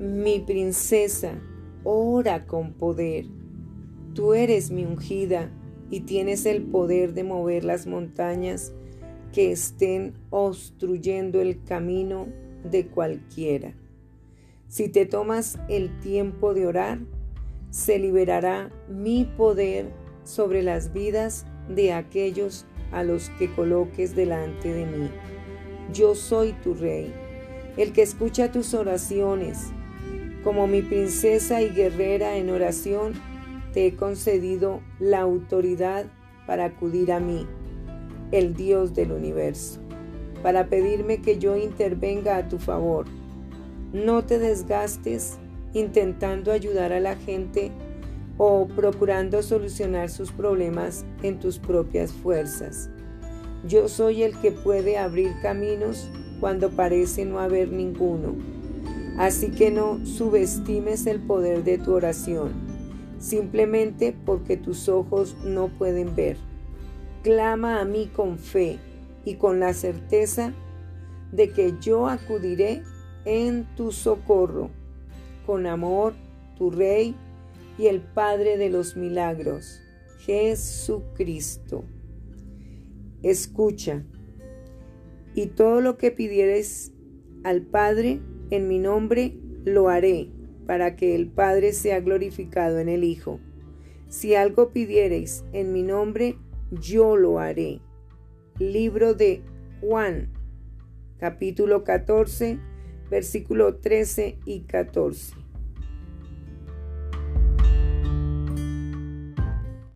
mi princesa, ora con poder. Tú eres mi ungida y tienes el poder de mover las montañas que estén obstruyendo el camino de cualquiera. Si te tomas el tiempo de orar, se liberará mi poder sobre las vidas de aquellos a los que coloques delante de mí. Yo soy tu rey, el que escucha tus oraciones. Como mi princesa y guerrera en oración, te he concedido la autoridad para acudir a mí, el Dios del universo, para pedirme que yo intervenga a tu favor. No te desgastes intentando ayudar a la gente o procurando solucionar sus problemas en tus propias fuerzas. Yo soy el que puede abrir caminos cuando parece no haber ninguno. Así que no subestimes el poder de tu oración, simplemente porque tus ojos no pueden ver. Clama a mí con fe y con la certeza de que yo acudiré en tu socorro. Con amor, tu Rey y el Padre de los milagros, Jesucristo. Escucha, y todo lo que pidieres al Padre en mi nombre, lo haré, para que el Padre sea glorificado en el Hijo. Si algo pidiereis en mi nombre, yo lo haré. Libro de Juan, capítulo 14, versículo 13 y 14.